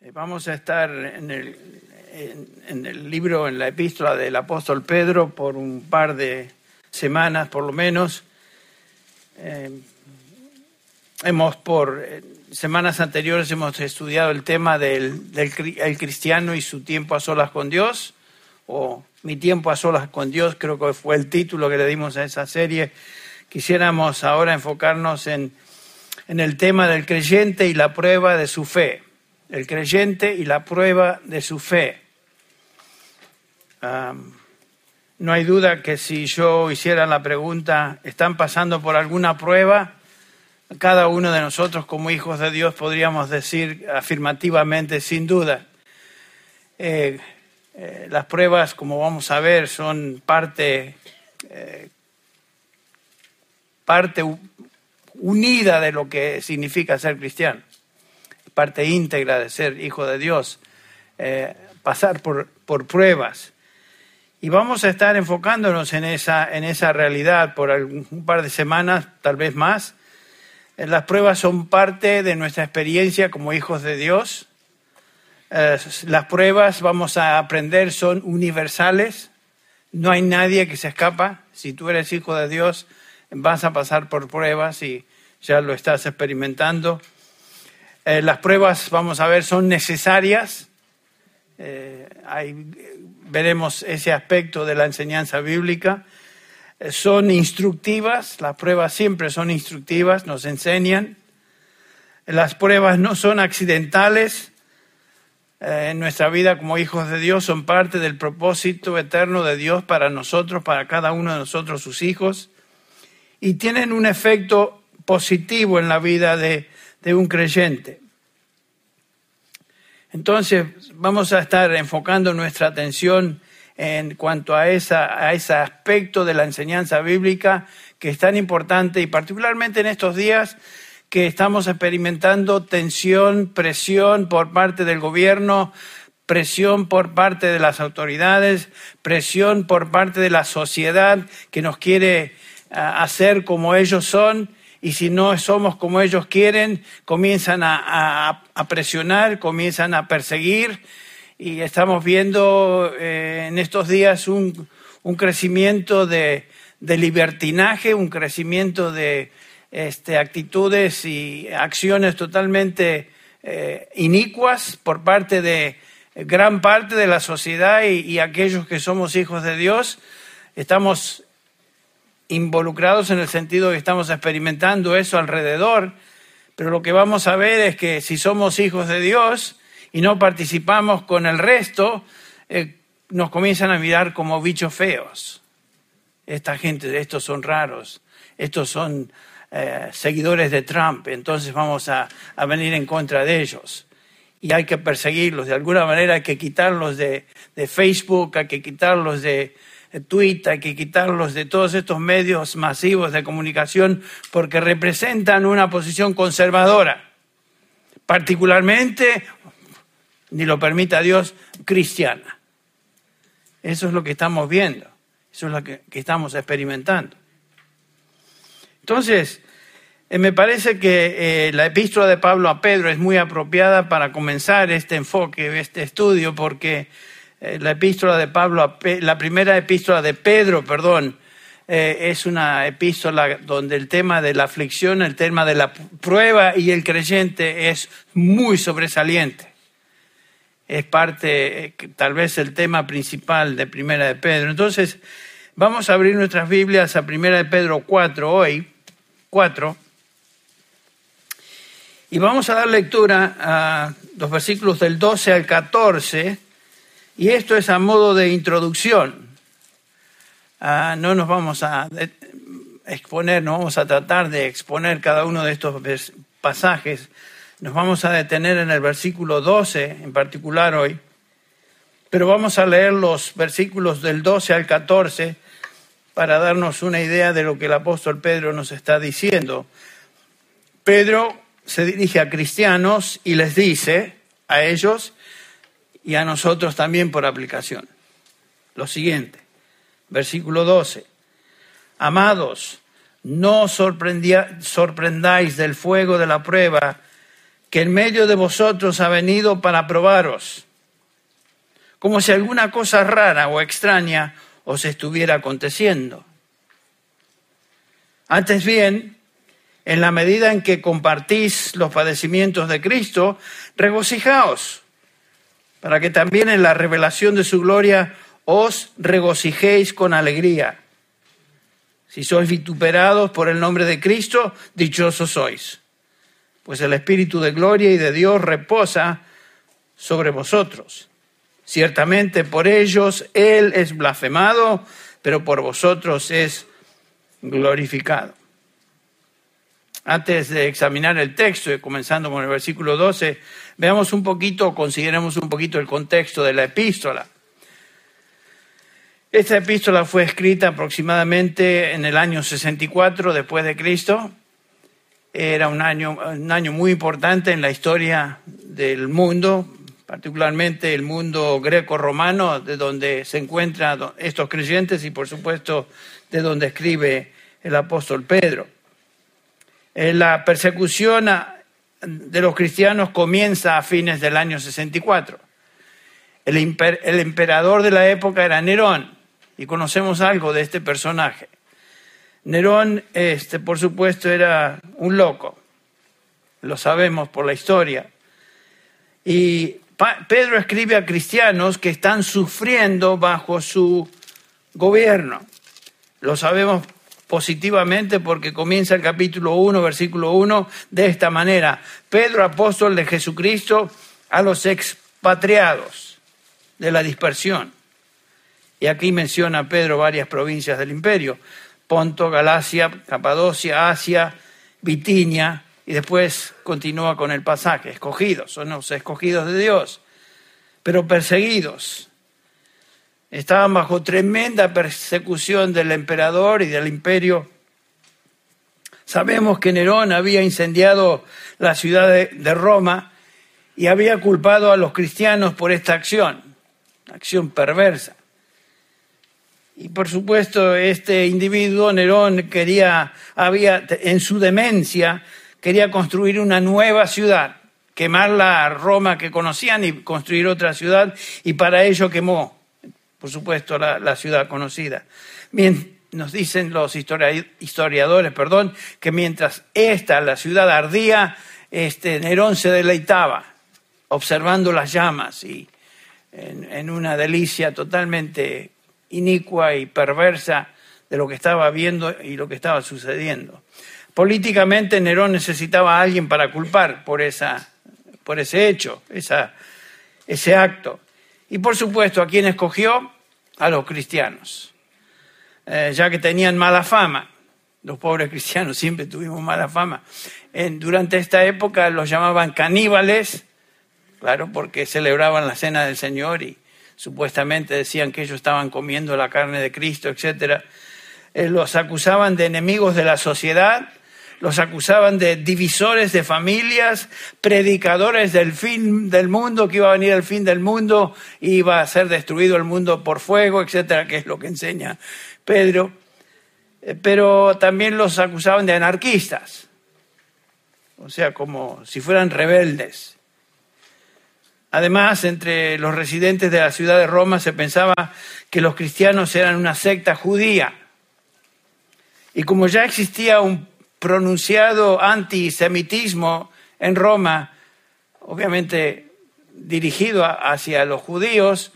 Eh, vamos a estar en el, en, el, libro, en la epístola del apóstol Pedro por un par de semanas por lo menos. Eh, hemos por eh, semanas anteriores hemos estudiado el tema del, del el cristiano y su tiempo a solas con Dios, o mi tiempo a solas con Dios, creo que fue el título que le dimos a esa serie. Quisiéramos ahora enfocarnos en, en el tema del creyente y la prueba de su fe el creyente y la prueba de su fe. no hay duda que si yo hiciera la pregunta, ¿están pasando por alguna prueba? Cada uno de nosotros como hijos de Dios podríamos decir afirmativamente, sin duda. Eh, eh, las pruebas, como vamos a ver, son parte, eh, parte unida de lo que significa ser cristiano parte íntegra de ser hijo de Dios, eh, pasar por, por, pruebas. Y vamos a estar enfocándonos en esa, en esa realidad por un par de semanas, tal vez más. Eh, las pruebas son parte de nuestra experiencia como hijos de Dios. Eh, las pruebas, vamos a aprender, son universales. No hay nadie que se escapa. Si tú eres hijo de Dios, vas a pasar por pruebas y ya lo estás experimentando. Eh, las pruebas, vamos a ver, son necesarias. Eh, veremos ese aspecto de la enseñanza bíblica. Eh, son instructivas, las pruebas siempre son instructivas, nos enseñan. Las pruebas no son accidentales. en nuestra vida como hijos de Dios son parte del propósito eterno de Dios para nosotros, para cada uno de nosotros, sus hijos, y tienen un efecto positivo en la vida de, de un creyente. Entonces, vamos a estar enfocando nuestra atención en cuanto a, esa, a ese aspecto de la enseñanza bíblica que es tan importante y particularmente en estos días que estamos experimentando tensión, presión por parte del gobierno, presión por parte de las autoridades, presión por parte de la sociedad que nos quiere ah, hacer como ellos son y si no somos como ellos quieren, comienzan a, presionar, comienzan a perseguir y estamos viendo eh, en estos días un, crecimiento de, libertinaje, un crecimiento de este, actitudes y acciones totalmente eh, inicuas por parte de gran parte de la sociedad y, y aquellos que somos hijos de Dios. Estamos involucrados en el sentido que estamos experimentando eso alrededor, pero lo que vamos a ver es que si somos hijos de Dios y no participamos con el resto, eh, nos comienzan a mirar como bichos feos. Esta gente, estos son raros, estos son eh, seguidores de Trump, entonces vamos a, venir en contra de ellos. Y hay que perseguirlos, de alguna manera hay que quitarlos de Facebook, hay que quitarlos de, Twitter, hay que quitarlos de todos estos medios masivos de comunicación porque representan una posición conservadora, particularmente, ni lo permita Dios, cristiana. Eso es lo que estamos viendo, eso es lo que, estamos experimentando. Entonces, eh, me parece que eh, la epístola de Pablo a Pedro es muy apropiada para comenzar este enfoque, este estudio, porque eh, la epístola de Pablo, la primera epístola de Pedro, perdón, eh, es una epístola donde el tema de la aflicción, el tema de la prueba y el creyente es muy sobresaliente. Es parte, eh, tal vez el tema principal de Primera de Pedro. Entonces, vamos a abrir nuestras Biblias a Primera de Pedro 4 hoy, 4, y vamos a dar lectura a los versículos del 12 al 14 y esto es a modo de introducción. Ah, no nos vamos a exponer, no vamos a tratar de exponer cada uno de estos pasajes. Nos vamos a detener en el versículo 12 en particular hoy, pero vamos a leer los versículos del 12 al 14 para darnos una idea de lo que el apóstol Pedro nos está diciendo. Pedro se dirige a cristianos y les dice a ellos, y a nosotros también por aplicación. Lo siguiente, versículo 12. Amados, no sorprendáis del fuego de la prueba que en medio de vosotros ha venido para probaros, como si alguna cosa rara o extraña os estuviera aconteciendo. Antes bien, en la medida en que compartís los padecimientos de Cristo, regocijaos, para que también en la revelación de su gloria os regocijéis con alegría. Si sois vituperados por el nombre de Cristo, dichosos sois, pues el Espíritu de gloria y de Dios reposa sobre vosotros. Ciertamente por ellos Él es blasfemado, pero por vosotros es glorificado. Antes de examinar el texto, comenzando con el versículo 12, veamos un poquito, consideremos un poquito el contexto de la epístola. Esta epístola fue escrita aproximadamente en el año 64 después de Cristo. Era un año, un año muy importante en la historia del mundo, particularmente el mundo greco-romano, de donde se encuentran estos creyentes y por supuesto de donde escribe el apóstol Pedro. La persecución de los cristianos comienza a fines del año 64. El, el emperador de la época era Nerón y conocemos algo de este personaje. Nerón, este, por supuesto, era un loco, lo sabemos por la historia. Y Pedro escribe a cristianos que están sufriendo bajo su gobierno. Lo sabemos positivamente porque comienza el capítulo 1, versículo 1, de esta manera. Pedro, apóstol de Jesucristo, a los expatriados de la dispersión. Y aquí menciona Pedro varias provincias del imperio. Ponto, Galacia, Capadocia, Asia, Bitinia, y después continúa con el pasaje, escogidos, son los escogidos de Dios, pero perseguidos, Estaban bajo tremenda persecución del emperador y del imperio. Sabemos que Nerón había incendiado la ciudad de, Roma y había culpado a los cristianos por esta acción, acción perversa. Y por supuesto, este individuo, Nerón, quería, había, en su demencia, quería construir una nueva ciudad, quemar la Roma que conocían y construir otra ciudad, y para ello quemó por supuesto, la, ciudad conocida. Bien, nos dicen los historiadores, perdón, que mientras esta, la ciudad ardía, este, Nerón se deleitaba observando las llamas y en, una delicia totalmente inicua y perversa de lo que estaba viendo y lo que estaba sucediendo. Políticamente Nerón necesitaba a alguien para culpar por, esa, por ese hecho, esa, ese acto. Y por supuesto, ¿a quién escogió? A los cristianos, eh, ya que tenían mala fama. Los pobres cristianos siempre tuvimos mala fama. durante esta época los llamaban caníbales, claro, porque celebraban la cena del Señor y supuestamente decían que ellos estaban comiendo la carne de Cristo, etc. Eh, los acusaban de enemigos de la sociedad los acusaban de divisores de familias, predicadores del fin del mundo, que iba a venir el fin del mundo, iba a ser destruido el mundo por fuego, etcétera, que es lo que enseña Pedro. Eh, pero también los acusaban de anarquistas, o sea, como si fueran rebeldes. Además, entre los residentes de la ciudad de Roma se pensaba que los cristianos eran una secta judía. Y como ya existía un pronunciado antisemitismo en Roma, obviamente dirigido hacia los judíos,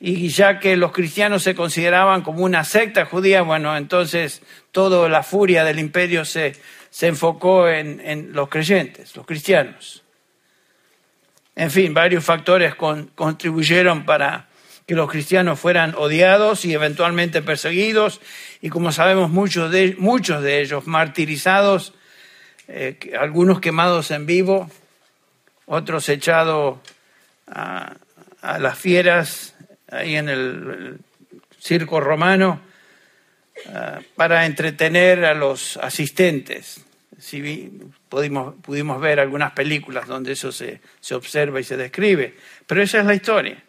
y ya que los cristianos se consideraban como una secta judía, bueno, entonces toda la furia del imperio se, se enfocó en, en, los creyentes, los cristianos. En fin, varios factores contribuyeron para que los cristianos fueran odiados y eventualmente perseguidos, y como sabemos muchos de, muchos de ellos martirizados, eh, algunos quemados en vivo, otros echados a, las fieras ahí en el, circo romano ah, para entretener a los asistentes. Si pudimos, pudimos ver algunas películas donde eso se, se observa y se describe, pero esa es la historia.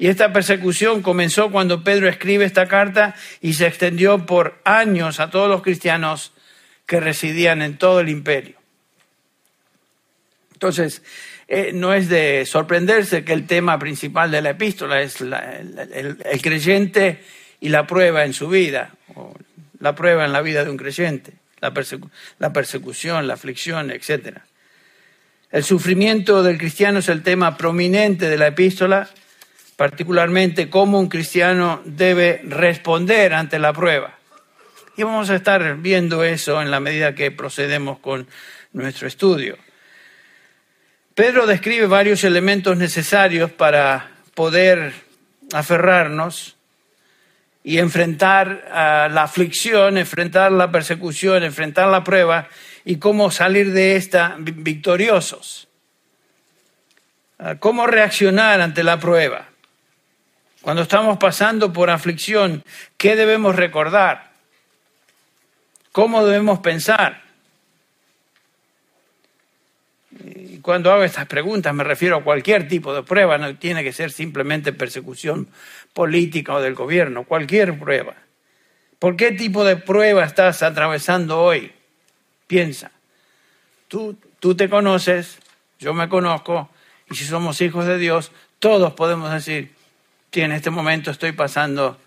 Y esta persecución comenzó cuando Pedro escribe esta carta y se extendió por años a todos los cristianos que residían en todo el imperio. Entonces, eh, no es de sorprenderse que el tema principal de la epístola es el, creyente y la prueba en su vida, o la prueba en la vida de un creyente, la, la persecución, la aflicción, etc. El sufrimiento del cristiano es el tema prominente de la epístola, particularmente cómo un cristiano debe responder ante la prueba. Y vamos a estar viendo eso en la medida que procedemos con nuestro estudio. Pedro describe varios elementos necesarios para poder aferrarnos y enfrentar la aflicción, enfrentar la persecución, enfrentar la prueba y cómo salir de esta victoriosos. ¿Cómo reaccionar ante la prueba? Cuando estamos pasando por aflicción, ¿qué debemos recordar? ¿Cómo debemos pensar? Y cuando hago estas preguntas me refiero a cualquier tipo de prueba, no tiene que ser simplemente persecución política o del gobierno, cualquier prueba. ¿Por qué tipo de prueba estás atravesando hoy? Piensa. Tú, tú te conoces, yo me conozco, y si somos hijos de Dios, todos podemos decir, que en este momento estoy pasando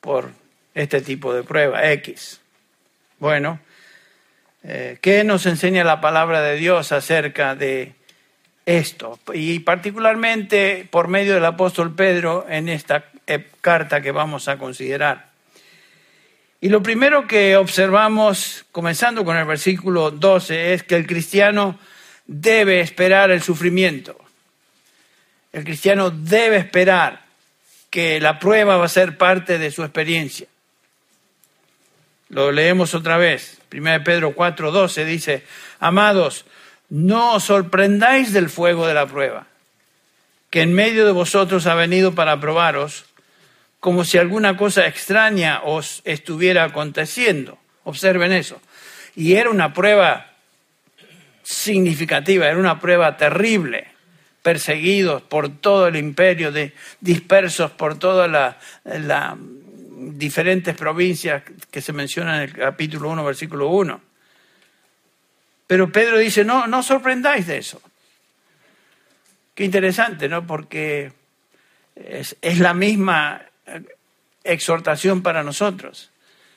por este tipo de prueba, X. Bueno, eh, ¿Qué nos enseña la palabra de Dios acerca de esto? Y particularmente por medio del apóstol Pedro en esta eh, carta que vamos a considerar. Y lo primero que observamos, comenzando con el versículo 12, es que el cristiano debe esperar el sufrimiento. El cristiano debe esperar que la prueba va a ser parte de su experiencia. Lo leemos otra vez. 1 Pedro 4:12 dice, amados, no os sorprendáis del fuego de la prueba, que en medio de vosotros ha venido para probaros, como si alguna cosa extraña os estuviera aconteciendo. Observen eso. Y era una prueba significativa, era una prueba terrible, perseguidos por todo el imperio, de, dispersos por toda la, la diferentes provincias que se mencionan en el capítulo 1, versículo 1. Pero Pedro dice, no, no sorprendáis de eso. Qué interesante, ¿no? Porque es, es la misma exhortación para nosotros.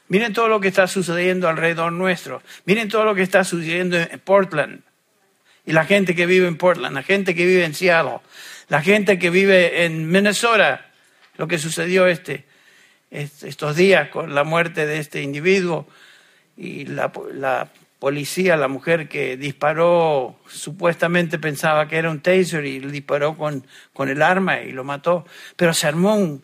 Miren todo lo que está sucediendo alrededor nuestro. Miren todo lo que está sucediendo en Portland. Y la gente que vive en Portland, la gente que vive en Seattle, la gente que vive en Minnesota, lo que sucedió este estos días con la muerte de este individuo y la, policía, la mujer que disparó, supuestamente pensaba que era un taser y le disparó con, con el arma y lo mató, pero se armó un...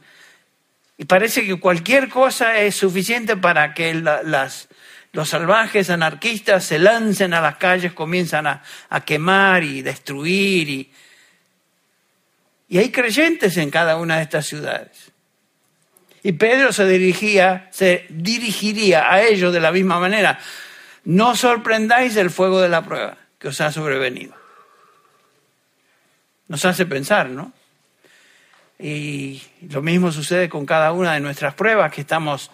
Y parece que cualquier cosa es suficiente para que las, los salvajes anarquistas se lancen a las calles, comienzan a, a quemar y destruir. Y, y hay creyentes en cada una de estas ciudades. Y Pedro se dirigía, se dirigiría a ellos de la misma manera. No sorprendáis del fuego de la prueba que os ha sobrevenido. Nos hace pensar, ¿no? Y lo mismo sucede con cada una de nuestras pruebas que estamos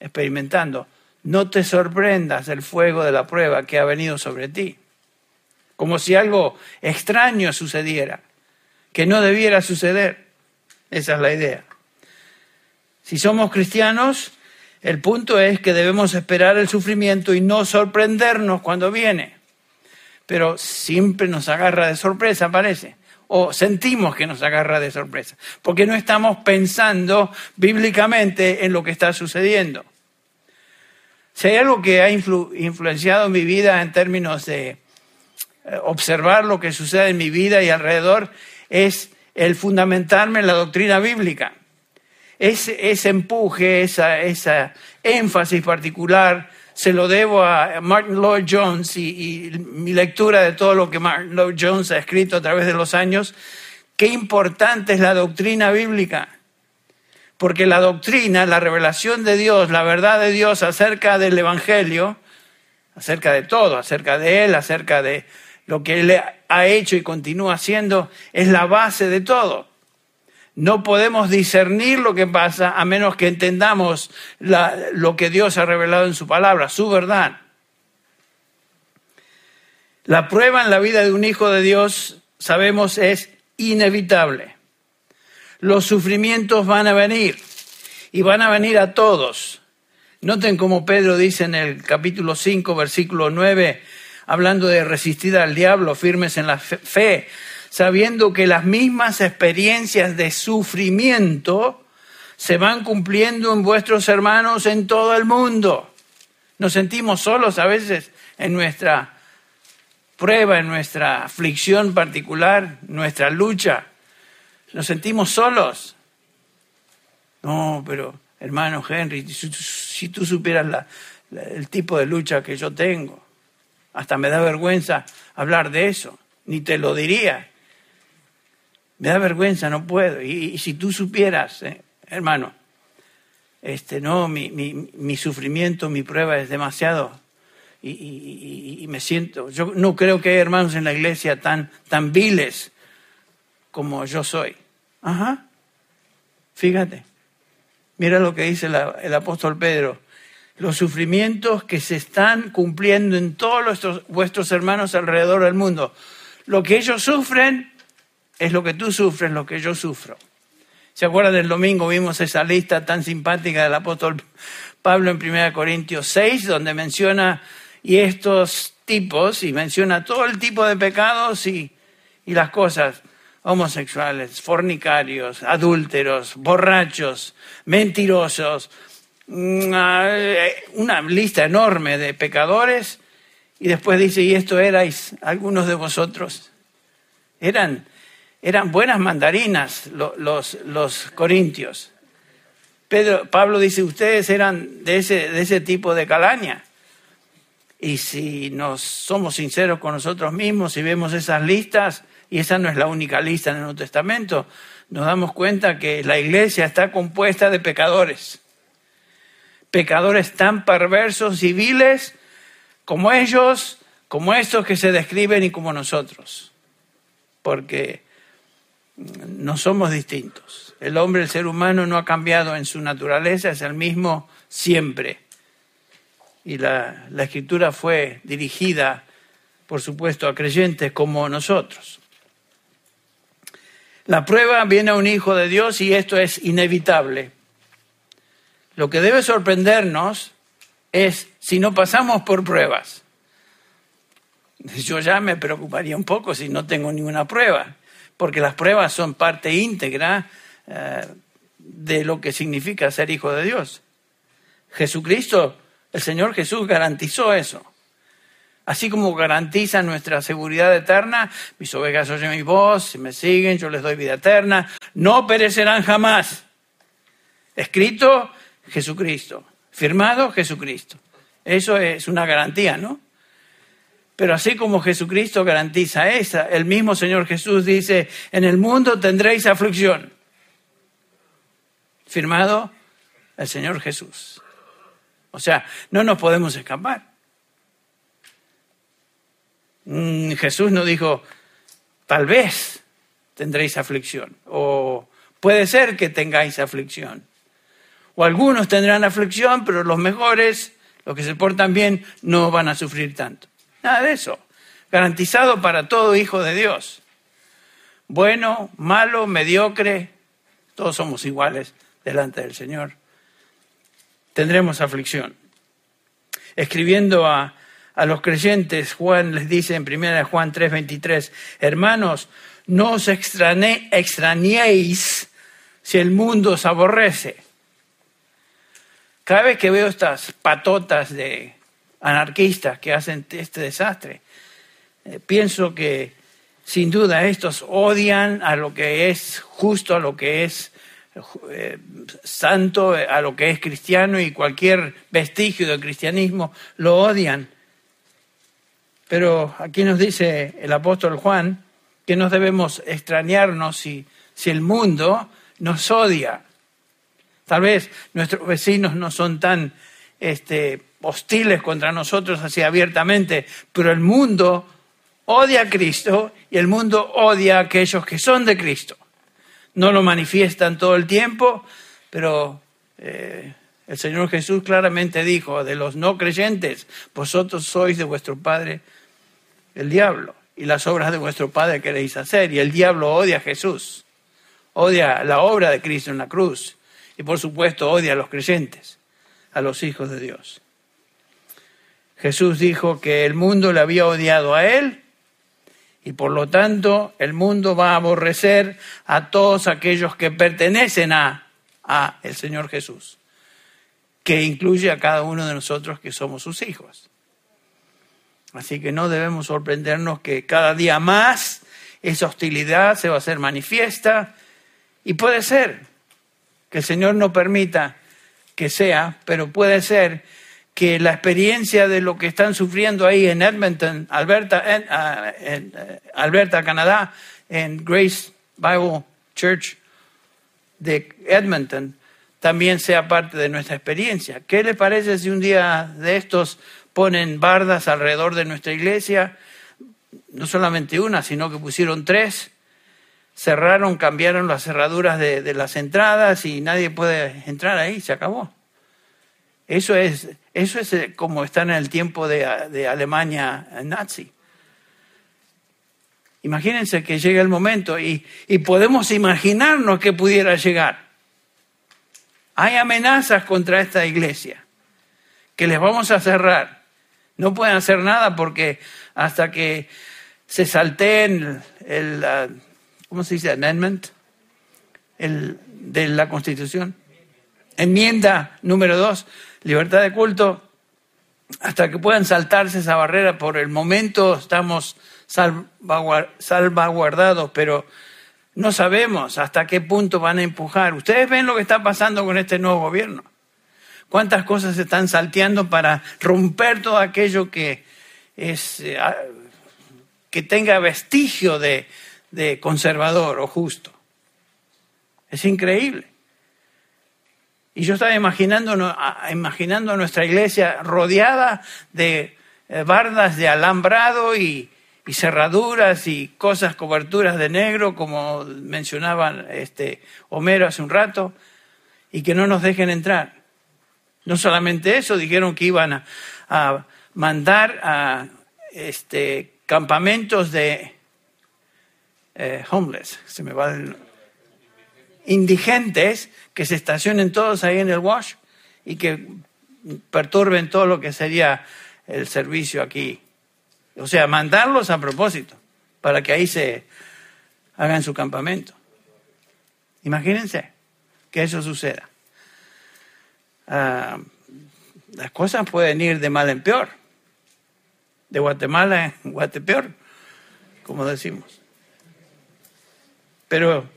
experimentando. No te sorprendas del fuego de la prueba que ha venido sobre ti. Como si algo extraño sucediera, que no debiera suceder. Esa es la idea. Si somos cristianos, el punto es que debemos esperar el sufrimiento y no sorprendernos cuando viene. Pero siempre nos agarra de sorpresa, parece. O sentimos que nos agarra de sorpresa. Porque no estamos pensando bíblicamente en lo que está sucediendo. Si hay algo que ha influenciado mi vida en términos de eh, observar lo que sucede en mi vida y alrededor, es el fundamentarme en la doctrina bíblica ese, empuje, esa, esa, énfasis particular, se lo debo a Martin Lloyd Jones y, mi lectura de todo lo que Martin Lloyd Jones ha escrito a través de los años. Qué importante es la doctrina bíblica. Porque la doctrina, la revelación de Dios, la verdad de Dios acerca del Evangelio, acerca de todo, acerca de Él, acerca de lo que Él ha hecho y continúa haciendo, es la base de todo. No podemos discernir lo que pasa a menos que entendamos lo que Dios ha revelado en su palabra, su verdad. La prueba en la vida de un hijo de Dios, sabemos, es inevitable. Los sufrimientos van a venir y van a venir a todos. Noten como Pedro dice en el capítulo 5, versículo 9, hablando de resistir al diablo, firmes en la fe, sabiendo que las mismas experiencias de sufrimiento se van cumpliendo en vuestros hermanos en todo el mundo. Nos sentimos solos a veces en nuestra prueba, en nuestra aflicción particular, nuestra lucha. Nos sentimos solos. No, pero hermano Henry, si tú supieras el tipo de lucha que yo tengo, hasta me da vergüenza hablar de eso, ni te lo diría. Me da vergüenza, no puedo. Y, si tú supieras, eh, hermano, este, no, mi, mi, sufrimiento, mi prueba es demasiado. Y, me siento, yo no creo que hay hermanos en la iglesia tan, tan viles como yo soy. Ajá, fíjate. Mira lo que dice el apóstol Pedro. Los sufrimientos que se están cumpliendo en todos vuestros hermanos alrededor del mundo. Lo que ellos sufren es lo que tú sufres, lo que yo sufro. ¿Se acuerdan del domingo? Vimos esa lista tan simpática del apóstol Pablo en 1 Corintios 6, donde menciona y estos tipos, y menciona todo el tipo de pecados y, y las cosas homosexuales, fornicarios, adúlteros, borrachos, mentirosos, mm, ah, una lista enorme de pecadores, y después dice, y esto erais algunos de vosotros. Eran eran buenas mandarinas los, los, corintios. Pedro, Pablo dice, ustedes eran de ese, de ese tipo de calaña. Y si nos somos sinceros con nosotros mismos y vemos esas listas, y esa no es la única lista en el Nuevo Testamento, nos damos cuenta que la iglesia está compuesta de pecadores. Pecadores tan perversos y viles como ellos, como estos que se describen y como nosotros. Porque no somos distintos. El hombre, el ser humano, no ha cambiado en su naturaleza, es el mismo siempre. Y la, escritura fue dirigida, por supuesto, a creyentes como nosotros. La prueba viene a un hijo de Dios y esto es inevitable. Lo que debe sorprendernos es si no pasamos por pruebas. Yo ya me preocuparía un poco si no tengo ninguna prueba porque las pruebas son parte íntegra eh, de lo que significa ser hijo de Dios. Jesucristo, el Señor Jesús garantizó eso. Así como garantiza nuestra seguridad eterna, mis ovejas oyen mi voz, si me siguen, yo les doy vida eterna, no perecerán jamás. Escrito Jesucristo, firmado Jesucristo. Eso es una garantía, ¿no? Pero así como Jesucristo garantiza esa, el mismo Señor Jesús dice, en el mundo tendréis aflicción. Firmado el Señor Jesús. O sea, no nos podemos escapar. Mm, Jesús no dijo, tal vez tendréis aflicción, o puede ser que tengáis aflicción. O algunos tendrán aflicción, pero los mejores, los que se portan bien, no van a sufrir tanto. Nada de eso. Garantizado para todo hijo de Dios. Bueno, malo, mediocre, todos somos iguales delante del Señor. Tendremos aflicción. Escribiendo a, los creyentes, Juan les dice en 1 Juan 3:23, hermanos, no os extrañéis si el mundo os aborrece. Cada vez que veo estas patotas de anarquistas que hacen este desastre. Eh, pienso que sin duda estos odian a lo que es justo, a lo que es eh, santo, a lo que es cristiano y cualquier vestigio del cristianismo lo odian. Pero aquí nos dice el apóstol Juan que no debemos extrañarnos si, si el mundo nos odia. Tal vez nuestros vecinos no son tan este, hostiles contra nosotros así abiertamente, pero el mundo odia a Cristo y el mundo odia a aquellos que son de Cristo. No lo manifiestan todo el tiempo, pero eh, el Señor Jesús claramente dijo, de los no creyentes, vosotros sois de vuestro Padre el diablo, y las obras de vuestro Padre queréis hacer. Y el diablo odia a Jesús, odia la obra de Cristo en la cruz, y por supuesto odia a los creyentes, a los hijos de Dios. Jesús dijo que el mundo le había odiado a él y por lo tanto el mundo va a aborrecer a todos aquellos que pertenecen a, a el Señor Jesús, que incluye a cada uno de nosotros que somos sus hijos. Así que no debemos sorprendernos que cada día más esa hostilidad se va a hacer manifiesta y puede ser que el Señor no permita que sea, pero puede ser que la experiencia de lo que están sufriendo ahí en Edmonton, Alberta, ah, eh, Alberta, Canadá, en Grace Bible Church de Edmonton, también sea parte de nuestra experiencia. ¿Qué les parece si un día de estos ponen bardas alrededor de nuestra iglesia? No solamente una, sino que pusieron tres, cerraron, cambiaron las cerraduras de, las entradas y nadie puede entrar ahí, se acabó. Eso es, eso es eh, como está en el tiempo de, Alemania nazi. Imagínense que llega el momento y podemos imaginarnos que pudiera llegar. Hay amenazas contra esta iglesia que les vamos a cerrar. No pueden hacer nada porque hasta que se salteen el, ¿cómo se dice? Amendment el, de la Constitución. Enmienda número dos, libertad de culto, hasta que puedan saltarse esa barrera. Por el momento estamos salvaguardados, pero no sabemos hasta qué punto van a empujar. Ustedes ven lo que está pasando con este nuevo gobierno. Cuántas cosas se están salteando para romper todo aquello que es eh, que tenga vestigio de conservador o justo. Es increíble. Y yo estaba imaginando, imaginando nuestra iglesia rodeada de eh, bardas de alambrado y, cerraduras y cosas, coberturas de negro, como mencionaba este Homero hace un rato, y que no nos dejen entrar. No solamente eso, dijeron que iban a, mandar a este, campamentos de eh, homeless, se me va el, indigentes que se estacionen todos ahí en el wash y que perturben todo lo que sería el servicio aquí. O sea, mandarlos a propósito para que ahí se hagan su campamento. Imagínense que eso suceda. Ah, las cosas pueden ir de mal en peor, de Guatemala en Guatepeor, como decimos. Pero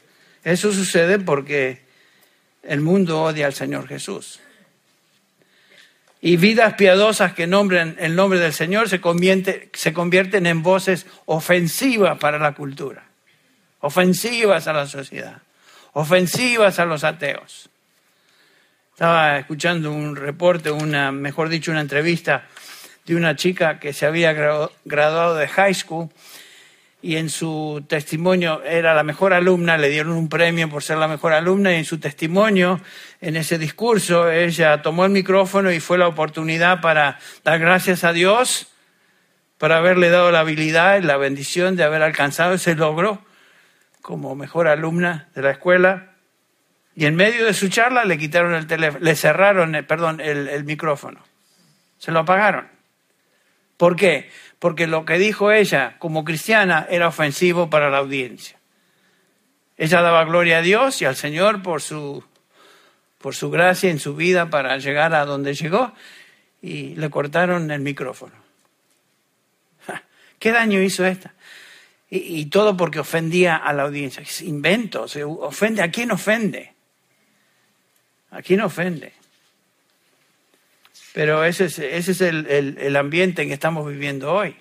eso sucede porque el mundo odia al Señor Jesús. Y vidas piadosas que nombren el nombre del Señor se, se convierten en voces ofensivas para la cultura, ofensivas a la sociedad, ofensivas a los ateos. Estaba escuchando un reporte, una, mejor dicho, una entrevista de una chica que se había graduado de high school y en su testimonio era la mejor alumna, le dieron un premio por ser la mejor alumna y en su testimonio, en ese discurso, ella tomó el micrófono y fue la oportunidad para dar gracias a Dios por haberle dado la habilidad y la bendición de haber alcanzado ese logro como mejor alumna de la escuela. Y en medio de su charla le quitaron el teléfono, le cerraron, eh, perdón, el, el micrófono. Se lo apagaron. ¿Por qué? porque lo que dijo ella como cristiana era ofensivo para la audiencia. Ella daba gloria a Dios y al Señor por su, por su gracia en su vida para llegar a donde llegó y le cortaron el micrófono. ¿Qué daño hizo esta? Y, todo porque ofendía a la audiencia. Es invento, se ofende. ¿A quién ofende? ¿A quién ofende? Pero ese es, el ambiente en que estamos viviendo hoy.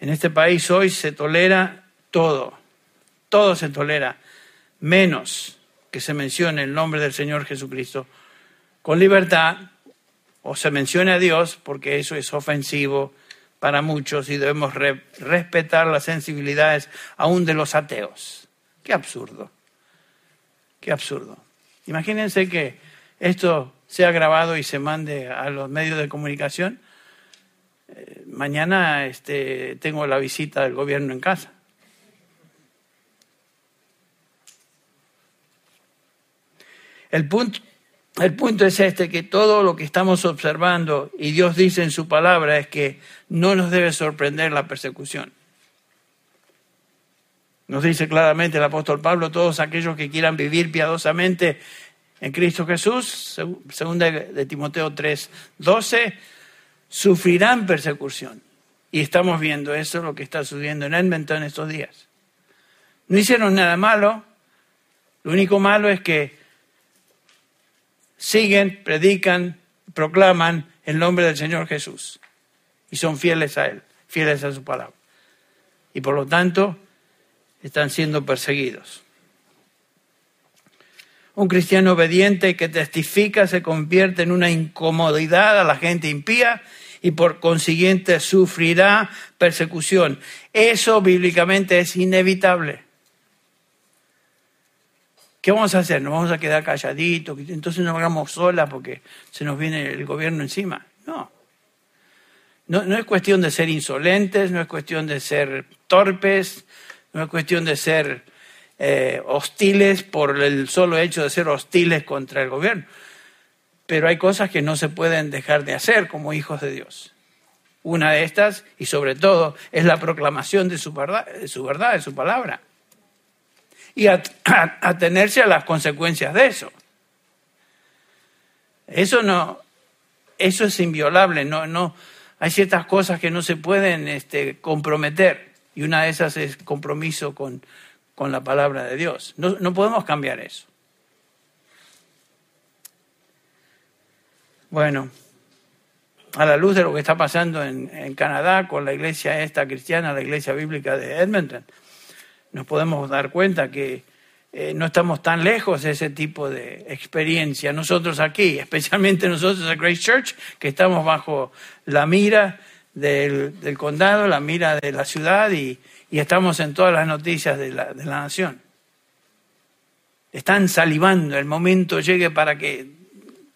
En este país hoy se tolera todo, todo se tolera, menos que se mencione el nombre del Señor Jesucristo con libertad o se mencione a Dios, porque eso es ofensivo para muchos y debemos respetar las sensibilidades aún de los ateos. Qué absurdo, qué absurdo. Imagínense que, esto sea grabado y se mande a los medios de comunicación, eh, mañana este, tengo la visita del gobierno en casa. El punto, el punto es este, que todo lo que estamos observando y Dios dice en su palabra es que no nos debe sorprender la persecución. Nos dice claramente el apóstol Pablo, todos aquellos que quieran vivir piadosamente en Cristo Jesús, segunda de Timoteo 3, 12, sufrirán persecución. Y estamos viendo eso, lo que está sucediendo en Edmonton estos días. No hicieron nada malo, lo único malo es que siguen, predican, proclaman el nombre del Señor Jesús y son fieles a Él, fieles a su palabra. Y por lo tanto, están siendo perseguidos. Un cristiano obediente que testifica se convierte en una incomodidad a la gente impía y por consiguiente sufrirá persecución. Eso bíblicamente es inevitable. ¿Qué vamos a hacer? ¿Nos vamos a quedar calladitos? Entonces nos hagamos solas porque se nos viene el gobierno encima. No. no. No es cuestión de ser insolentes, no es cuestión de ser torpes, no es cuestión de ser eh, hostiles por el solo hecho de ser hostiles contra el gobierno. Pero hay cosas que no se pueden dejar de hacer como hijos de Dios. Una de estas, y sobre todo, es la proclamación de su verdad, de su, verdad, de su palabra. Y atenerse a, las consecuencias de eso. Eso no, eso es inviolable, no, no, hay ciertas cosas que no se pueden este, comprometer. Y una de esas es compromiso con, con la palabra de Dios. No, no, podemos cambiar eso. Bueno, a la luz de lo que está pasando en, en Canadá con la iglesia esta cristiana, la iglesia bíblica de Edmonton, nos podemos dar cuenta que eh, no estamos tan lejos de ese tipo de experiencia. Nosotros aquí, especialmente nosotros a Grace Church, que estamos bajo la mira del, condado, la mira de la ciudad y, estamos en todas las noticias de la, de la nación. Están salivando, el momento llegue para que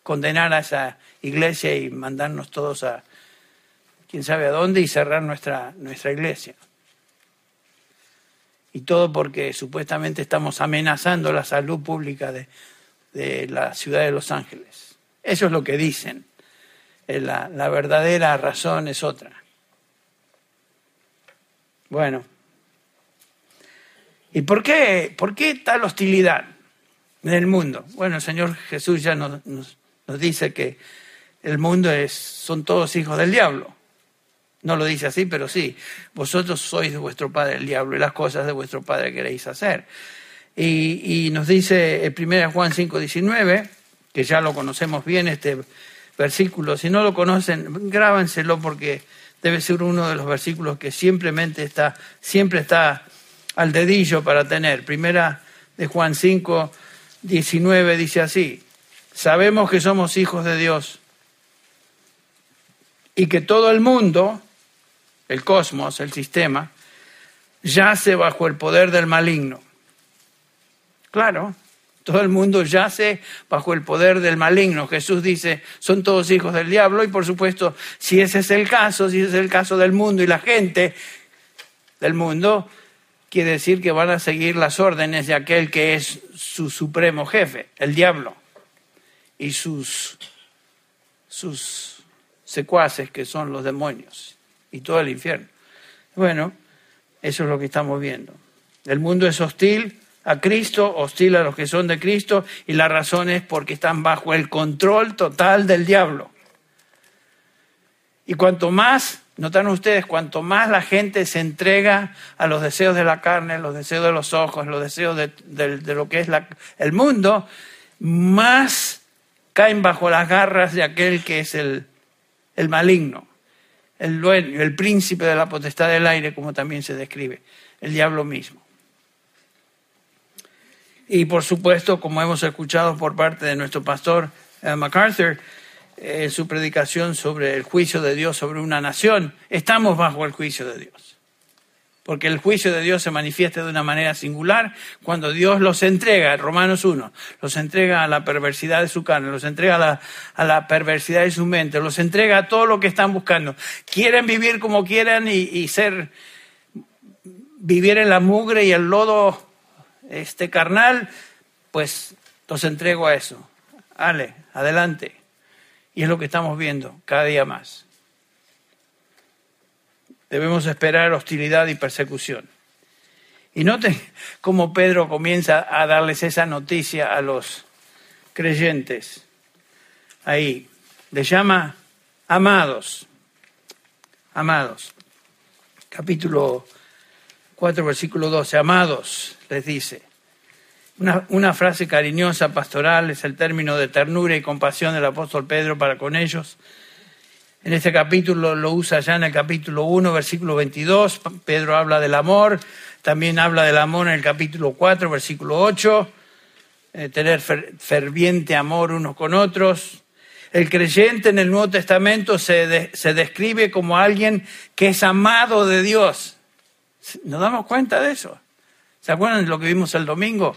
condenar a esa iglesia y mandarnos todos a quién sabe a dónde y cerrar nuestra, nuestra iglesia. Y todo porque supuestamente estamos amenazando la salud pública de, de la ciudad de Los Ángeles. Eso es lo que dicen. Eh, la, verdadera razón es otra. Bueno, ¿y por qué, por qué tal hostilidad en el mundo? Bueno, el Señor Jesús ya nos, nos, dice que el mundo es, son todos hijos del diablo. No lo dice así, pero sí. Vosotros sois de vuestro padre el diablo y las cosas de vuestro padre queréis hacer. Y, nos dice el 1 Juan 5, 19, que ya lo conocemos bien, este versículo. Si no lo conocen, grábenselo porque debe ser uno de los versículos que simplemente está, siempre está al dedillo para tener. Primera de Juan 5, 19 dice así, sabemos que somos hijos de Dios y que todo el mundo, el cosmos, el sistema, yace bajo el poder del maligno. Claro, todo el mundo yace bajo el poder del maligno. Jesús dice, son todos hijos del diablo y por supuesto, si ese es el caso, si ese es el caso del mundo y la gente del mundo, quiere decir que van a seguir las órdenes de aquel que es su supremo jefe, el diablo, y sus, sus secuaces que son los demonios y todo el infierno. Bueno, eso es lo que estamos viendo. El mundo es hostil a Cristo, hostil a los que son de Cristo, y la razón es porque están bajo el control total del diablo. Y cuanto más, notan ustedes, cuanto más la gente se entrega a los deseos de la carne, los deseos de los ojos, los deseos de, lo que es el mundo, más caen bajo las garras de aquel que es el, el maligno, el dueño, el príncipe de la potestad del aire, como también se describe, el diablo mismo. Y por supuesto, como hemos escuchado por parte de nuestro pastor eh, MacArthur, en su predicación sobre el juicio de Dios sobre una nación, estamos bajo el juicio de Dios. porque el juicio de Dios se manifiesta de una manera singular cuando Dios los entrega, Romanos 1, los entrega a la perversidad de su carne, los entrega a la, a la perversidad de su mente, los entrega a todo lo que están buscando. Quieren vivir como quieran y, y ser, vivir en la mugre y el lodo este carnal, pues los entrego a eso. Ale, adelante. Y es lo que estamos viendo cada día más debemos esperar hostilidad y persecución. Y noten cómo Pedro comienza a darles esa noticia a los creyentes. Ahí, les llama amados, amados. Capítulo 4, versículo 12, amados, les dice. Una, una, frase cariñosa, pastoral, es el término de ternura y compasión del apóstol Pedro para con ellos. En este capítulo lo usa ya en el capítulo 1, versículo 22. Pedro habla del amor, también habla del amor en el capítulo 4, versículo 8. Eh, tener ferviente amor unos con otros. El creyente en el Nuevo Testamento se, se describe como alguien que es amado de Dios. ¿Nos damos cuenta de eso? ¿Se acuerdan de lo que vimos el domingo?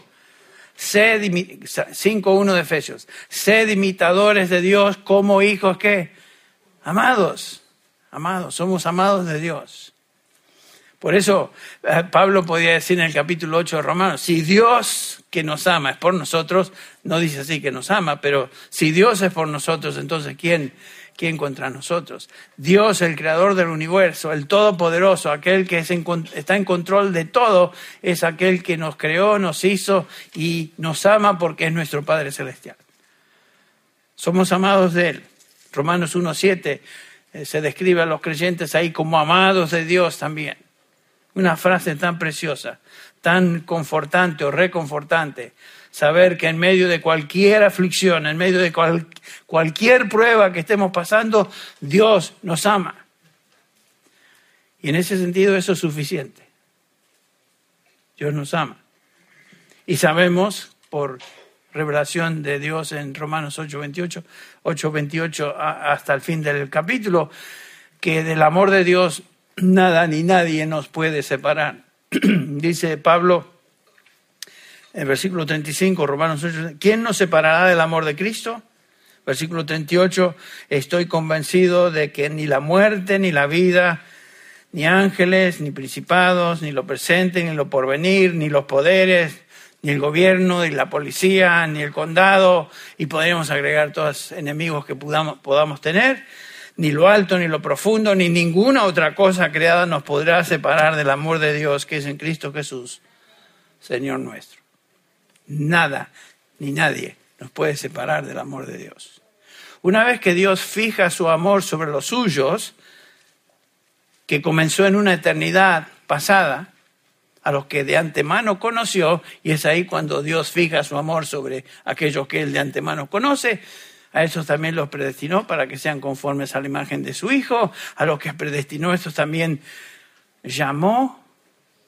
Sed, 5.1 de Efesios. Sed imitadores de Dios como hijos que Amados, amados, somos amados de Dios. Por eso eh, Pablo podía decir en el capítulo 8 de Romanos, si Dios que nos ama es por nosotros, no dice así que nos ama, pero si Dios es por nosotros, entonces ¿quién, quién contra nosotros? Dios, el creador del universo, el todopoderoso, aquel que está en control de todo, es aquel que nos creó, nos hizo y nos ama porque es nuestro Padre Celestial. Somos amados de Él. Romanos 1.7 eh, se describe a los creyentes ahí como amados de Dios también. Una frase tan preciosa, tan confortante o reconfortante. Saber que en medio de cualquier aflicción, en medio de cualquier prueba que estemos pasando, Dios nos ama. Y en ese sentido eso es suficiente. Dios nos ama. Y sabemos por revelación de Dios en Romanos 8:28, 8:28 hasta el fin del capítulo, que del amor de Dios nada ni nadie nos puede separar. Dice Pablo en versículo 35, Romanos 8, ¿quién nos separará del amor de Cristo? Versículo 38, estoy convencido de que ni la muerte, ni la vida, ni ángeles, ni principados, ni lo presente, ni lo porvenir, ni los poderes, ni el gobierno, ni la policía, ni el condado, y podríamos agregar todos los enemigos que podamos, podamos tener, ni lo alto, ni lo profundo, ni ninguna otra cosa creada nos podrá separar del amor de Dios que es en Cristo Jesús, Señor nuestro. Nada, ni nadie nos puede separar del amor de Dios. Una vez que Dios fija su amor sobre los suyos, que comenzó en una eternidad pasada, a los que de antemano conoció, y es ahí cuando Dios fija su amor sobre aquellos que él de antemano conoce. A esos también los predestinó para que sean conformes a la imagen de su Hijo. A los que predestinó, estos también llamó,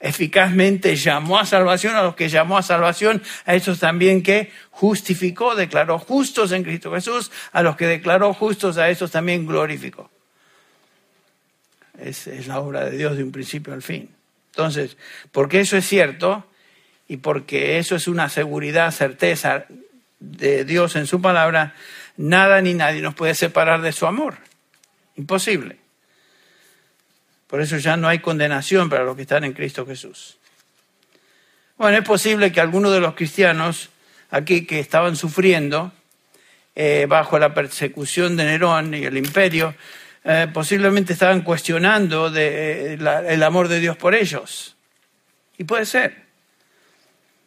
eficazmente llamó a salvación. A los que llamó a salvación, a esos también que justificó, declaró justos en Cristo Jesús. A los que declaró justos, a esos también glorificó. Es, es la obra de Dios de un principio al fin. Entonces, porque eso es cierto y porque eso es una seguridad, certeza de Dios en su palabra, nada ni nadie nos puede separar de su amor. Imposible. Por eso ya no hay condenación para los que están en Cristo Jesús. Bueno, es posible que algunos de los cristianos aquí que estaban sufriendo eh, bajo la persecución de Nerón y el imperio, eh, posiblemente estaban cuestionando de, eh, el amor de Dios por ellos. Y puede ser.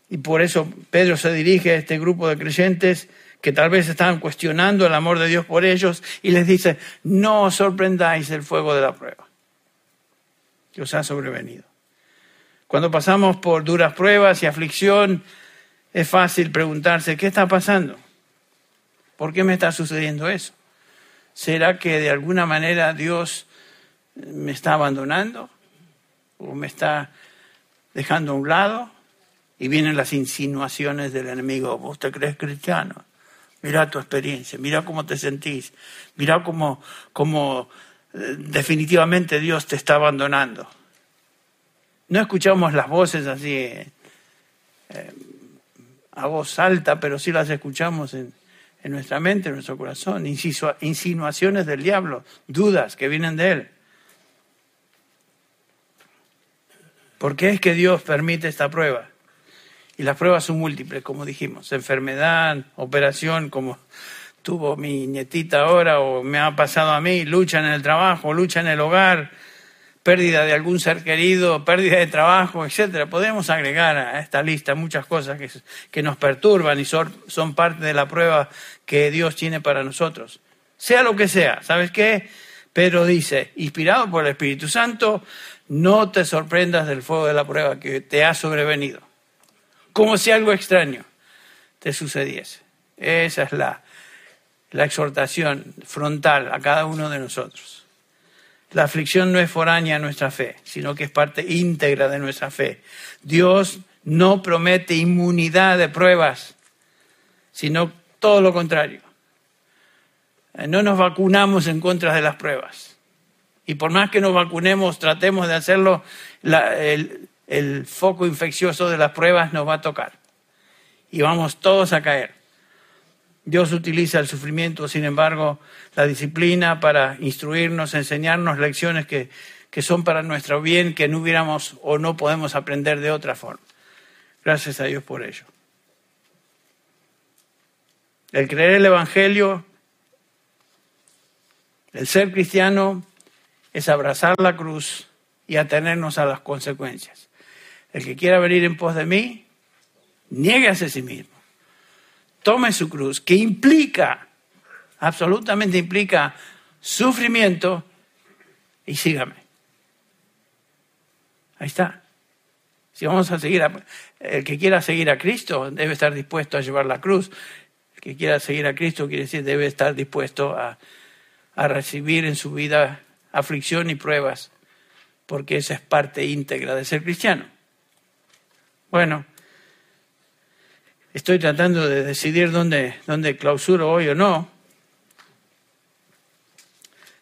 Y por eso Pedro se dirige a este grupo de creyentes que tal vez estaban cuestionando el amor de Dios por ellos y les dice, no os sorprendáis el fuego de la prueba que os ha sobrevenido. Cuando pasamos por duras pruebas y aflicción, es fácil preguntarse, ¿qué está pasando? ¿Por qué me está sucediendo eso? ¿Será que de alguna manera Dios me está abandonando? ¿O me está dejando a un lado? Y vienen las insinuaciones del enemigo. ¿Vos te crees cristiano? Mira tu experiencia, mira cómo te sentís, mira cómo, cómo eh, definitivamente Dios te está abandonando. No escuchamos las voces así eh, eh, a voz alta, pero sí las escuchamos en, en nuestra mente, en nuestro corazón. Insinuaciones del diablo, dudas que vienen de él. ¿Por qué es que Dios permite esta prueba? Y las pruebas son múltiples, como dijimos, enfermedad, operación, como tuvo mi nietita ahora o me ha pasado a mí, lucha en el trabajo, lucha en el hogar, pérdida de algún ser querido, pérdida de trabajo, etcétera. Podemos agregar a esta lista muchas cosas que, nos perturban y son, son parte de la prueba que Dios tiene para nosotros. Sea lo que sea, ¿sabes qué? Pedro dice, inspirado por el Espíritu Santo, no te sorprendas del fuego de la prueba que te ha sobrevenido, como si algo extraño te sucediese. Esa es la, la exhortación frontal a cada uno de nosotros. La aflicción no es foránea a nuestra fe, sino que es parte íntegra de nuestra fe. Dios no promete inmunidad de pruebas, sino todo lo contrario. No nos vacunamos en contra de las pruebas. Y por más que nos vacunemos, tratemos de hacerlo, el, el foco infeccioso de las pruebas nos va a tocar. Y vamos todos a caer. Dios utiliza el sufrimiento, sin embargo, la disciplina para instruirnos, enseñarnos lecciones que, que son para nuestro bien, que no hubiéramos o no podemos aprender de otra forma. Gracias a Dios por ello. El creer el Evangelio, el ser cristiano, es abrazar la cruz y atenernos a las consecuencias. El que quiera venir en pos de mí, nieguese a sí mismo tome su cruz, que implica, absolutamente implica sufrimiento, y sígame. Ahí está. Si vamos a seguir, a, el que quiera seguir a Cristo debe estar dispuesto a llevar la cruz. El que quiera seguir a Cristo quiere decir debe estar dispuesto a, a recibir en su vida aflicción y pruebas, porque esa es parte íntegra de ser cristiano. Bueno, Estoy tratando de decidir dónde, dónde clausuro hoy o no.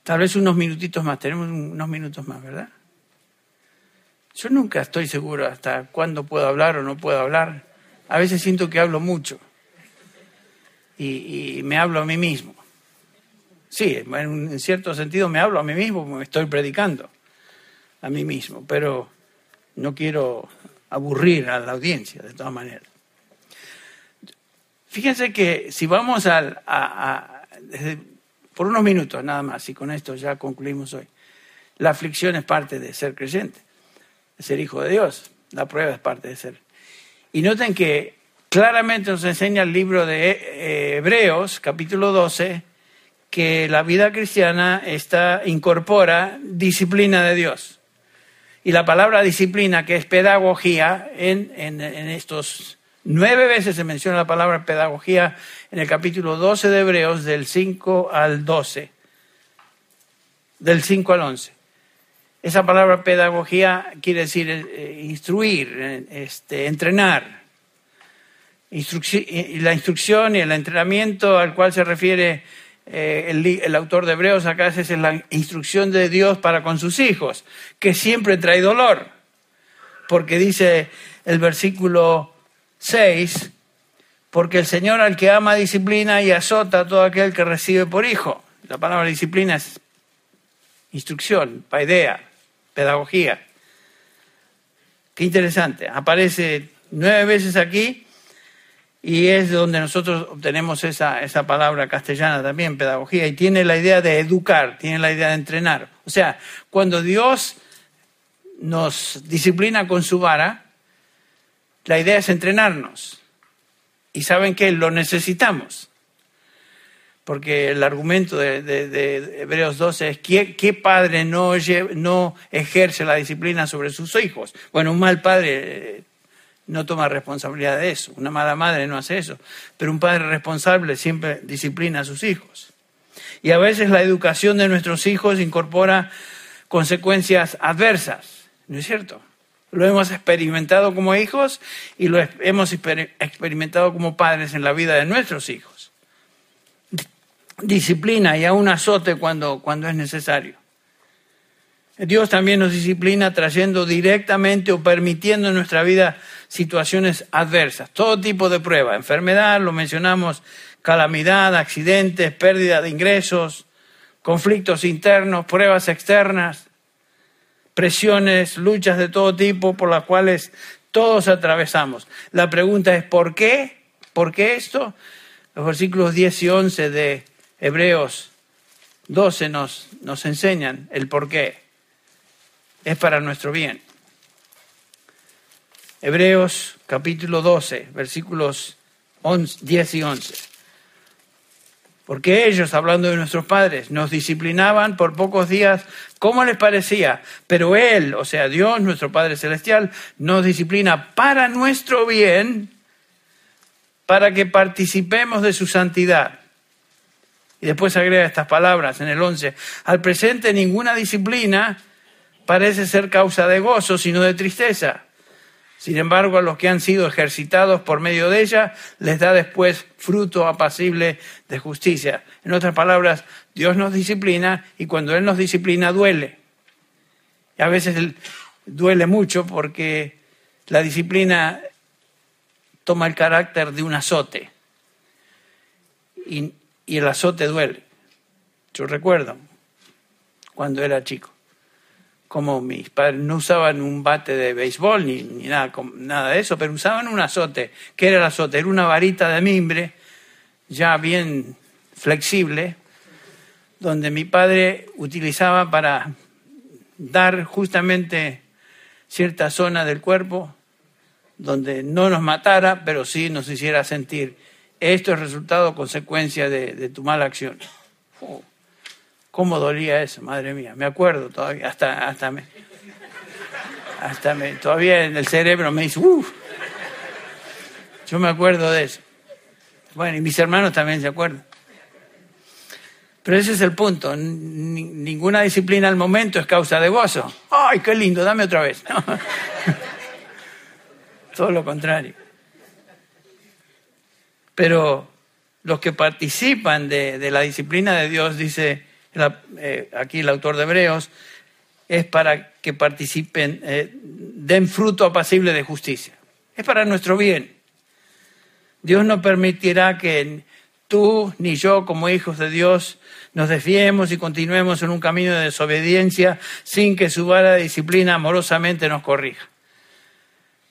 Tal vez unos minutitos más, tenemos unos minutos más, ¿verdad? Yo nunca estoy seguro hasta cuándo puedo hablar o no puedo hablar. A veces siento que hablo mucho y, me hablo a mí mismo. Sí, en cierto sentido me hablo a mí mismo me estoy predicando a mí mismo, pero no quiero aburrir a la audiencia de todas maneras. Fíjense que si vamos a, por unos minutos nada más, y con esto ya concluimos hoy, la aflicción es parte de ser creyente, de ser hijo de Dios, la prueba es parte de ser. Y noten que claramente nos enseña el libro de eh, Hebreos, capítulo 12, que la vida cristiana está, incorpora disciplina de Dios. Y la palabra disciplina, que es pedagogía, en, en, estos Nueve veces se menciona la palabra pedagogía en el capítulo 12 de Hebreos, del 5 al 12, del 5 al 11. Esa palabra pedagogía quiere decir eh, instruir, eh, este, entrenar. la instrucción y el entrenamiento al cual se refiere eh, el, autor de Hebreos acá es la instrucción de Dios para con sus hijos, que siempre trae dolor, porque dice el versículo 6, porque el Señor al que ama disciplina y azota a todo aquel que recibe por hijo. La palabra disciplina es instrucción, paidea, pedagogía. Qué interesante. Aparece nueve veces aquí y es donde nosotros obtenemos esa, esa palabra castellana también, pedagogía, y tiene la idea de educar, tiene la idea de entrenar. O sea, cuando Dios nos disciplina con su vara, la idea es entrenarnos. Y saben que lo necesitamos. Porque el argumento de, Hebreos 12 es, ¿qué, qué padre no, no ejerce la disciplina sobre sus hijos? Bueno, un mal padre eh, no toma responsabilidad de eso, una mala madre no hace eso, pero un padre responsable siempre disciplina a sus hijos. Y a veces la educación de nuestros hijos incorpora consecuencias adversas, ¿no es cierto? Lo hemos experimentado como hijos y lo hemos experimentado como padres en la vida de nuestros hijos. Disciplina y aún azote cuando, cuando es necesario. Dios también nos disciplina trayendo directamente o permitiendo en nuestra vida situaciones adversas, todo tipo de pruebas, enfermedad, lo mencionamos, calamidad, accidentes, pérdida de ingresos, conflictos internos, pruebas externas, presiones, luchas de todo tipo por las cuales todos atravesamos. La pregunta es, ¿por qué? ¿Por qué esto? Los versículos 10 y 11 de Hebreos 12 nos, nos enseñan el por qué es para nuestro bien. Hebreos capítulo 12, versículos 10 y 11. Porque ellos, hablando de nuestros padres, nos disciplinaban por pocos días como les parecía, pero Él, o sea, Dios, nuestro Padre Celestial, nos disciplina para nuestro bien, para que participemos de su santidad. Y después agrega estas palabras en el 11. Al presente ninguna disciplina parece ser causa de gozo, sino de tristeza. Sin embargo, a los que han sido ejercitados por medio de ella, les da después fruto apacible de justicia. En otras palabras, Dios nos disciplina y cuando Él nos disciplina duele. Y a veces duele mucho porque la disciplina toma el carácter de un azote. Y, y el azote duele. Yo recuerdo cuando era chico como mis padres no usaban un bate de béisbol ni, nada, nada de eso, pero usaban un azote. ¿Qué era el azote? Era una varita de mimbre ya bien flexible, donde mi padre utilizaba para dar justamente cierta zona del cuerpo donde no nos matara, pero sí nos hiciera sentir esto es resultado, consecuencia de, tu mala acción. ¿Cómo dolía eso? Madre mía, me acuerdo todavía, hasta, hasta me, hasta me, todavía en el cerebro me dice, uff, yo me acuerdo de eso. Bueno, y mis hermanos también se acuerdan. Pero ese es el punto. ninguna disciplina al momento es causa de gozo. ¡Ay, qué lindo! Dame otra vez. Todo lo contrario. Pero los que participan de, de la disciplina de Dios, dice eh, aquí el autor de Hebreos, es para que participen, eh, den fruto apacible de justicia. Es para nuestro bien. Dios no permitirá que tú ni yo como hijos de Dios nos desviemos y continuemos en un camino de desobediencia sin que su vara de disciplina amorosamente nos corrija.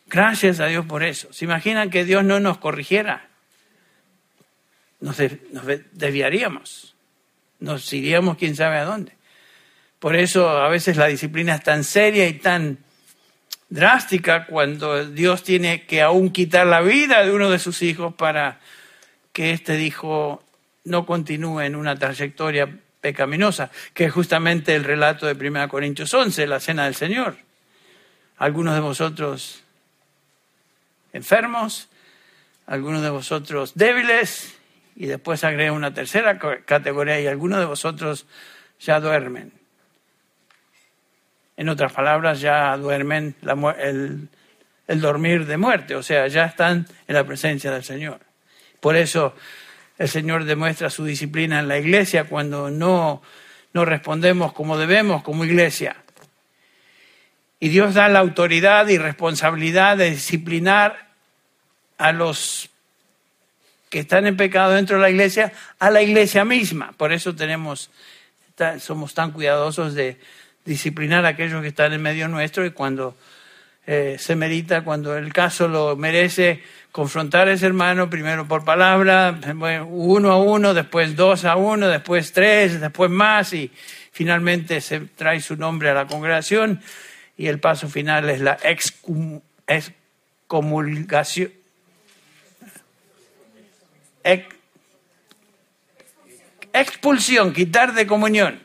Gracias a Dios por eso. ¿Se imaginan que Dios no nos corrigiera? Nos, nos desviaríamos nos iríamos quién sabe a dónde. Por eso a veces la disciplina es tan seria y tan drástica cuando Dios tiene que aún quitar la vida de uno de sus hijos para que este hijo no continúe en una trayectoria pecaminosa, que es justamente el relato de 1 Corintios 11, la cena del Señor. Algunos de vosotros enfermos, algunos de vosotros débiles, y después agrega una tercera categoría y algunos de vosotros ya duermen. En otras palabras, ya duermen el, el dormir de muerte, o sea, ya están en la presencia del Señor. Por eso el Señor demuestra su disciplina en la iglesia cuando no, no respondemos como debemos como iglesia. Y Dios da la autoridad y responsabilidad de disciplinar a los que están en pecado dentro de la iglesia a la iglesia misma. Por eso tenemos, somos tan cuidadosos de disciplinar a aquellos que están en medio nuestro y cuando eh, se merita, cuando el caso lo merece, confrontar a ese hermano primero por palabra, uno a uno, después dos a uno, después tres, después más y finalmente se trae su nombre a la congregación y el paso final es la excomulgación expulsión, quitar de comunión.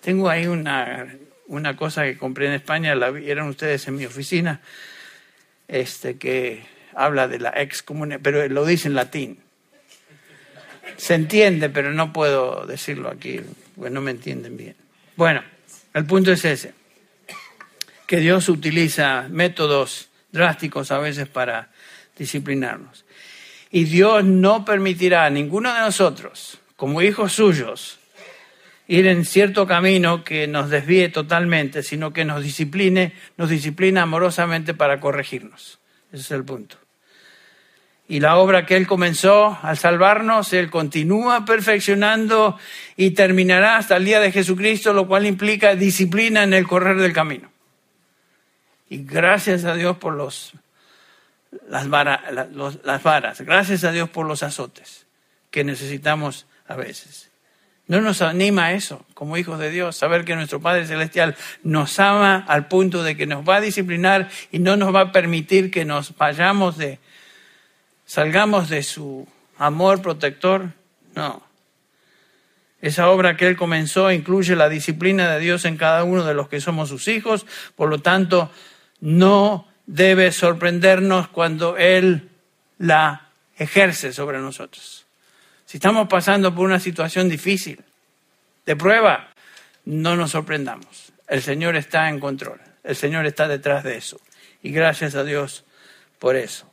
Tengo ahí una, una cosa que compré en España, la vieron ustedes en mi oficina, este, que habla de la excomunión, pero lo dice en latín. Se entiende, pero no puedo decirlo aquí, pues no me entienden bien. Bueno, el punto es ese, que Dios utiliza métodos drásticos a veces para disciplinarnos. Y Dios no permitirá a ninguno de nosotros, como hijos suyos, ir en cierto camino que nos desvíe totalmente, sino que nos discipline, nos disciplina amorosamente para corregirnos. Ese es el punto. Y la obra que Él comenzó al salvarnos, Él continúa perfeccionando y terminará hasta el día de Jesucristo, lo cual implica disciplina en el correr del camino. Y gracias a Dios por los, las, las varas, gracias a Dios por los azotes que necesitamos a veces. ¿No nos anima eso, como hijos de Dios, saber que nuestro Padre Celestial nos ama al punto de que nos va a disciplinar y no nos va a permitir que nos vayamos de, salgamos de su amor protector? No. Esa obra que Él comenzó incluye la disciplina de Dios en cada uno de los que somos sus hijos, por lo tanto, no debe sorprendernos cuando Él la ejerce sobre nosotros. Si estamos pasando por una situación difícil, de prueba, no nos sorprendamos. El Señor está en control. El Señor está detrás de eso. Y gracias a Dios por eso.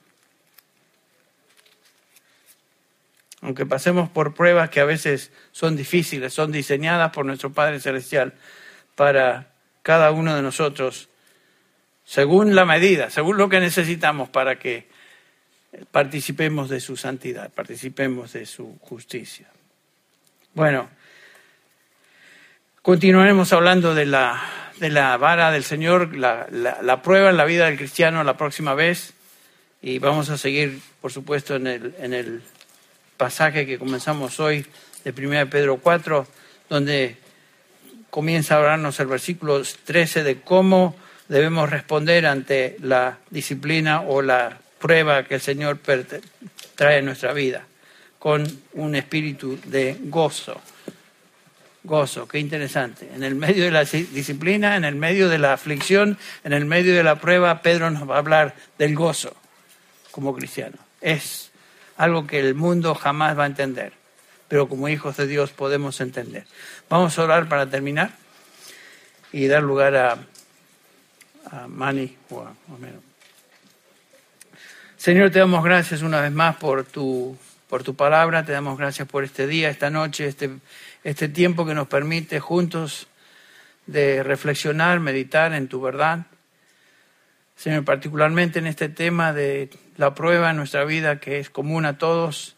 Aunque pasemos por pruebas que a veces son difíciles, son diseñadas por nuestro Padre Celestial para cada uno de nosotros, según la medida, según lo que necesitamos para que participemos de su santidad, participemos de su justicia. Bueno, continuaremos hablando de la, de la vara del Señor, la, la, prueba en la vida del cristiano la próxima vez y vamos a seguir, por supuesto, en el, en el pasaje que comenzamos hoy de 1 Pedro 4, donde comienza a hablarnos el versículo 13 de cómo debemos responder ante la disciplina o la prueba que el Señor trae en nuestra vida, con un espíritu de gozo. Gozo, qué interesante. En el medio de la disciplina, en el medio de la aflicción, en el medio de la prueba, Pedro nos va a hablar del gozo como cristiano. Es algo que el mundo jamás va a entender, pero como hijos de Dios podemos entender. Vamos a orar para terminar y dar lugar a, o a Señor, te damos gracias una vez más por tu, por tu palabra, te damos gracias por este día, esta noche, este, este tiempo que nos permite juntos de reflexionar, meditar en tu verdad. Señor, particularmente en este tema de la prueba en nuestra vida que es común a todos.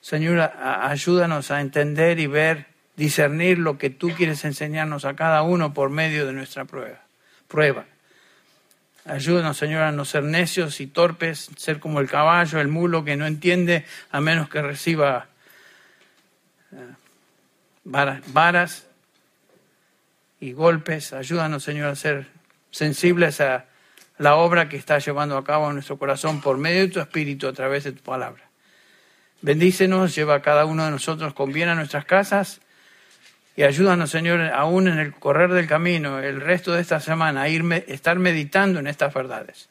Señor, ayúdanos a entender y ver, discernir lo que tú quieres enseñarnos a cada uno por medio de nuestra prueba. Prueba. Ayúdanos, Señor, a no ser necios y torpes, ser como el caballo, el mulo que no entiende a menos que reciba eh, varas y golpes. Ayúdanos, Señor, a ser sensibles a la obra que está llevando a cabo en nuestro corazón por medio de tu Espíritu a través de tu palabra. Bendícenos, lleva a cada uno de nosotros con bien a nuestras casas y ayúdanos, Señor, aún en el correr del camino, el resto de esta semana, a irme, estar meditando en estas verdades,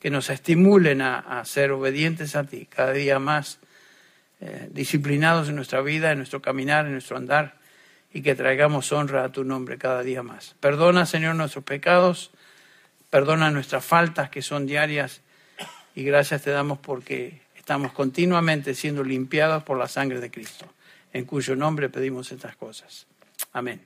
que nos estimulen a, ser obedientes a ti, cada día más eh, disciplinados en nuestra vida, en nuestro caminar, en nuestro andar, y que traigamos honra a tu nombre cada día más. Perdona, Señor, nuestros pecados, perdona nuestras faltas que son diarias, y gracias te damos porque estamos continuamente siendo limpiados por la sangre de Cristo en cuyo nombre pedimos estas cosas. Amén.